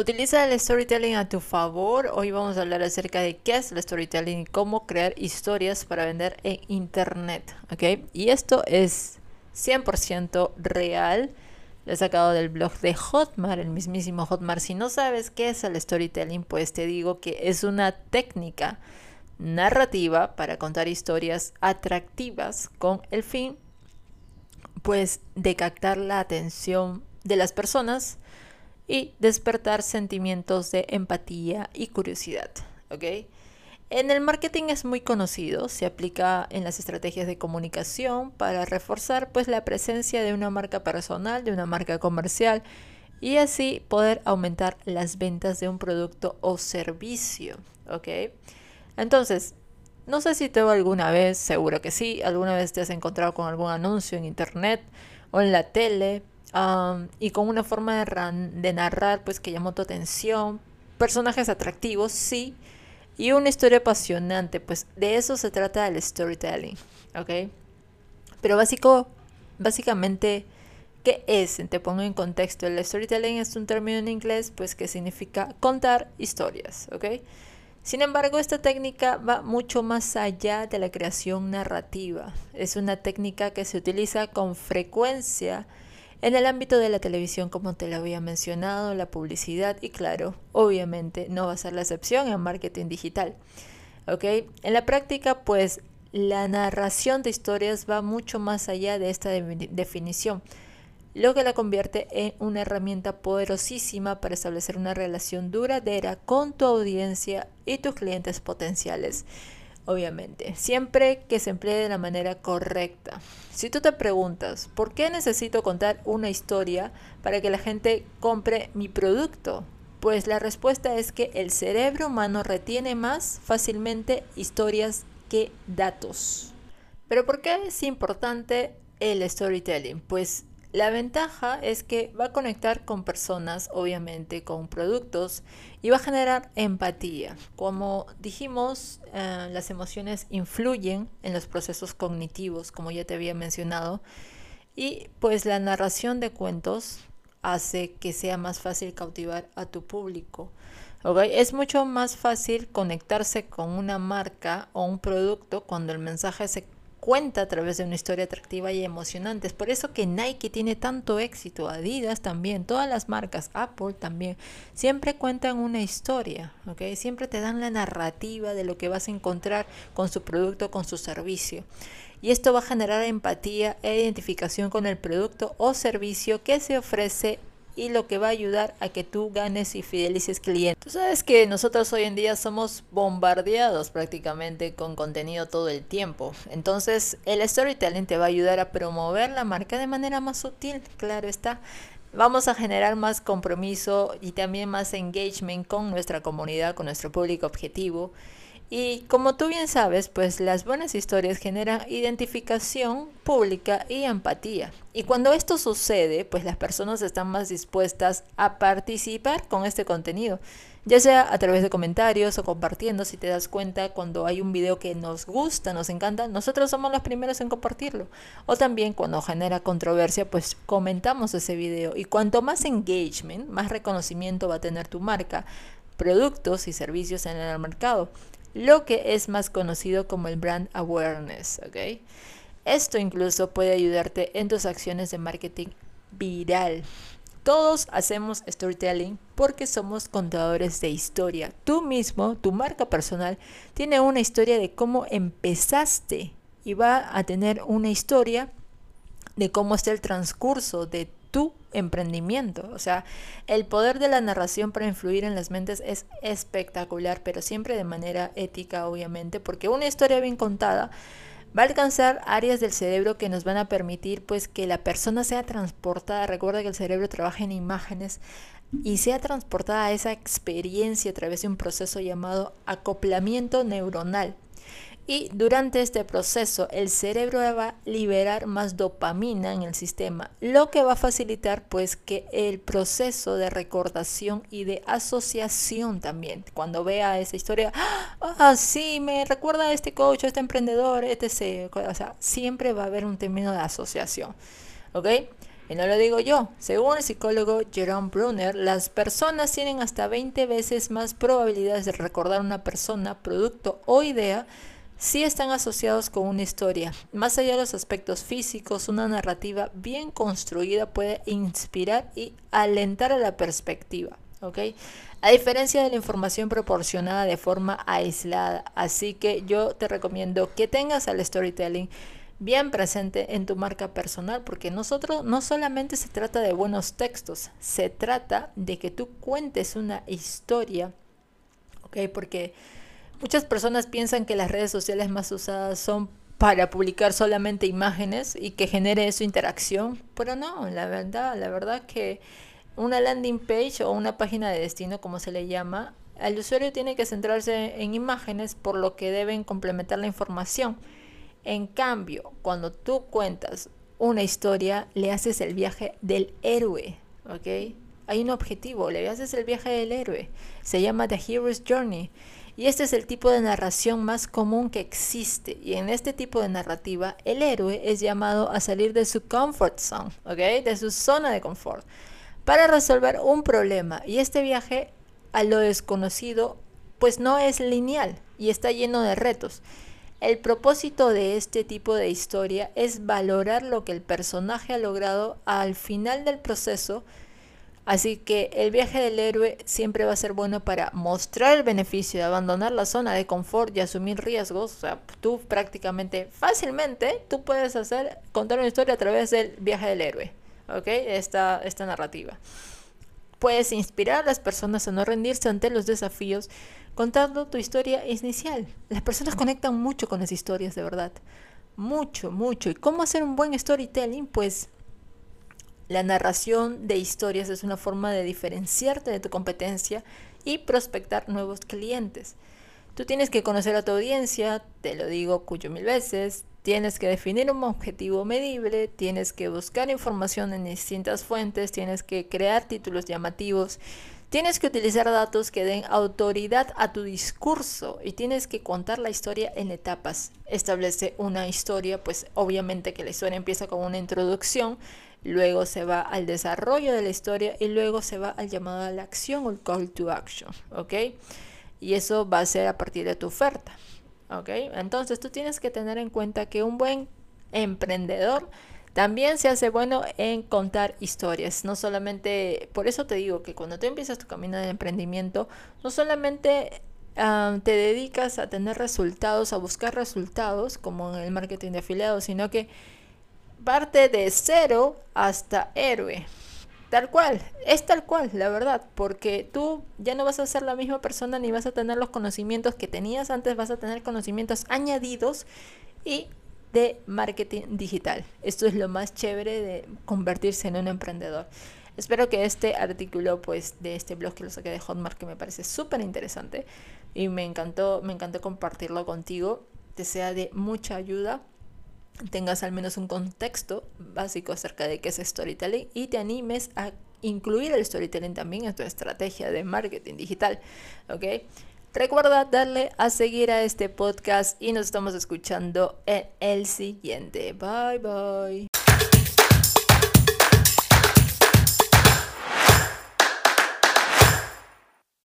Utiliza el storytelling a tu favor. Hoy vamos a hablar acerca de qué es el storytelling y cómo crear historias para vender en internet. ¿ok? Y esto es 100% real. Lo he sacado del blog de Hotmart, el mismísimo Hotmart. Si no sabes qué es el storytelling, pues te digo que es una técnica narrativa para contar historias atractivas con el fin pues de captar la atención de las personas y despertar sentimientos de empatía y curiosidad. ¿ok? En el marketing es muy conocido, se aplica en las estrategias de comunicación para reforzar pues la presencia de una marca personal, de una marca comercial y así poder aumentar las ventas de un producto o servicio, ¿ok? Entonces, no sé si te alguna vez, seguro que sí, alguna vez te has encontrado con algún anuncio en internet o en la tele y con una forma de, narrar pues que llamó tu atención, personajes atractivos, sí, y una historia apasionante, pues de eso se trata el storytelling, ¿ok? Pero básico, básicamente, ¿qué es? Te pongo en contexto, el storytelling es un término en inglés pues que significa contar historias, ¿ok? Sin embargo, esta técnica va mucho más allá de la creación narrativa. Es una técnica que se utiliza con frecuencia en el ámbito de la televisión, como te lo había mencionado, la publicidad y claro, obviamente no va a ser la excepción en marketing digital. ¿Ok? En la práctica, pues la narración de historias va mucho más allá de esta definición, lo que la convierte en una herramienta poderosísima para establecer una relación duradera con tu audiencia y tus clientes potenciales obviamente, siempre que se emplee de la manera correcta. Si tú te preguntas, ¿por qué necesito contar una historia para que la gente compre mi producto? Pues la respuesta es que el cerebro humano retiene más fácilmente historias que datos. Pero ¿por qué es importante el storytelling? Pues la ventaja es que va a conectar con personas, obviamente, con productos y va a generar empatía. Como dijimos, eh, las emociones influyen en los procesos cognitivos, como ya te había mencionado, y pues la narración de cuentos hace que sea más fácil cautivar a tu público. Es mucho más fácil conectarse con una marca o un producto cuando el mensaje se cuenta a través de una historia atractiva y emocionante. Es por eso que Nike tiene tanto éxito, Adidas también, todas las marcas, Apple también, siempre cuentan una historia, ¿ok? Siempre te dan la narrativa de lo que vas a encontrar con su producto, con su servicio. Y esto va a generar empatía e identificación con el producto o servicio que se ofrece y lo que va a ayudar a que tú ganes y fidelices clientes. Tú sabes que nosotros hoy en día somos bombardeados prácticamente con contenido todo el tiempo. Entonces el storytelling te va a ayudar a promover la marca de manera más sutil, claro está. Vamos a generar más compromiso y también más engagement con nuestra comunidad, con nuestro público objetivo. Y como tú bien sabes, pues las buenas historias generan identificación pública y empatía. Y cuando esto sucede, pues las personas están más dispuestas a participar con este contenido, ya sea a través de comentarios o compartiendo, si te das cuenta, cuando hay un video que nos gusta, nos encanta, nosotros somos los primeros en compartirlo. O también cuando genera controversia, pues comentamos ese video. Y cuanto más engagement, más reconocimiento va a tener tu marca, productos y servicios en el mercado lo que es más conocido como el brand awareness. Esto incluso puede ayudarte en tus acciones de marketing viral. Todos hacemos storytelling porque somos contadores de historia. Tú mismo, tu marca personal, tiene una historia de cómo empezaste y va a tener una historia de cómo está el transcurso de tu emprendimiento. O sea, el poder de la narración para influir en las mentes es espectacular, pero siempre de manera ética, obviamente, porque una historia bien contada va a alcanzar áreas del cerebro que nos van a permitir pues que la persona sea transportada. Recuerda que el cerebro trabaja en imágenes y sea transportada a esa experiencia a través de un proceso llamado acoplamiento neuronal. Y durante este proceso el cerebro va a liberar más dopamina en el sistema, lo que va a facilitar pues que el proceso de recordación y de asociación también. Cuando vea esa historia, ah, sí, me recuerda a este coach, a este emprendedor, etc. O sea, siempre va a haber un término de asociación. ¿Ok? Y no lo digo yo, según el psicólogo Jerome Brunner, las personas tienen hasta 20 veces más probabilidades de recordar una persona, producto o idea si están asociados con una historia. Más allá de los aspectos físicos, una narrativa bien construida puede inspirar y alentar a la perspectiva. A diferencia de la información proporcionada de forma aislada. Así que yo te recomiendo que tengas al storytelling bien presente en tu marca personal, porque nosotros no solamente se trata de buenos textos, se trata de que tú cuentes una historia. Porque muchas personas piensan que las redes sociales más usadas son para publicar solamente imágenes y que genere eso interacción, pero no, la verdad, la verdad que una landing page o una página de destino, como se le llama, el usuario tiene que centrarse en imágenes por lo que deben complementar la información en cambio, cuando tú cuentas una historia, le haces el viaje del héroe, ¿ok? Hay un objetivo, le haces el viaje del héroe. Se llama The Hero's Journey. Y este es el tipo de narración más común que existe. Y en este tipo de narrativa, el héroe es llamado a salir de su comfort zone, ¿ok? De su zona de confort, para resolver un problema. Y este viaje a lo desconocido, pues no es lineal y está lleno de retos. El propósito de este tipo de historia es valorar lo que el personaje ha logrado al final del proceso, así que el viaje del héroe siempre va a ser bueno para mostrar el beneficio de abandonar la zona de confort y asumir riesgos. O sea, tú prácticamente, fácilmente, tú puedes hacer, contar una historia a través del viaje del héroe, ¿ok? Esta, esta narrativa. Puedes inspirar a las personas a no rendirse ante los desafíos contando tu historia inicial. Las personas conectan mucho con las historias, de verdad. Mucho, mucho. ¿Y cómo hacer un buen storytelling? Pues la narración de historias es una forma de diferenciarte de tu competencia y prospectar nuevos clientes. Tú tienes que conocer a tu audiencia, te lo digo cuyo mil veces, Tienes que definir un objetivo medible, tienes que buscar información en distintas fuentes, tienes que crear títulos llamativos, tienes que utilizar datos que den autoridad a tu discurso y tienes que contar la historia en etapas. Establece una historia, pues obviamente que la historia empieza con una introducción, luego se va al desarrollo de la historia y luego se va al llamado a la acción o el call to action, ¿ok? Y eso va a ser a partir de tu oferta. ¿ok? Entonces tú tienes que tener en cuenta que un buen emprendedor también se hace bueno en contar historias, no solamente, por eso te digo que cuando tú empiezas tu camino de emprendimiento, no solamente te dedicas a tener resultados, a buscar resultados, como en el marketing de afiliados, sino que parte de cero hasta héroe. Tal cual, es tal cual, la verdad, porque tú ya no vas a ser la misma persona ni vas a tener los conocimientos que tenías antes, vas a tener conocimientos añadidos y de marketing digital. Esto es lo más chévere de convertirse en un emprendedor. Espero que este artículo pues de este blog que lo saqué de Hotmart que me parece súper interesante y me encantó, me encantó compartirlo contigo, te sea de mucha ayuda tengas al menos un contexto básico acerca de qué es storytelling y te animes a incluir el storytelling también en tu estrategia de marketing digital, ¿ok? Recuerda darle a seguir a este podcast y nos estamos escuchando en el siguiente. Bye bye.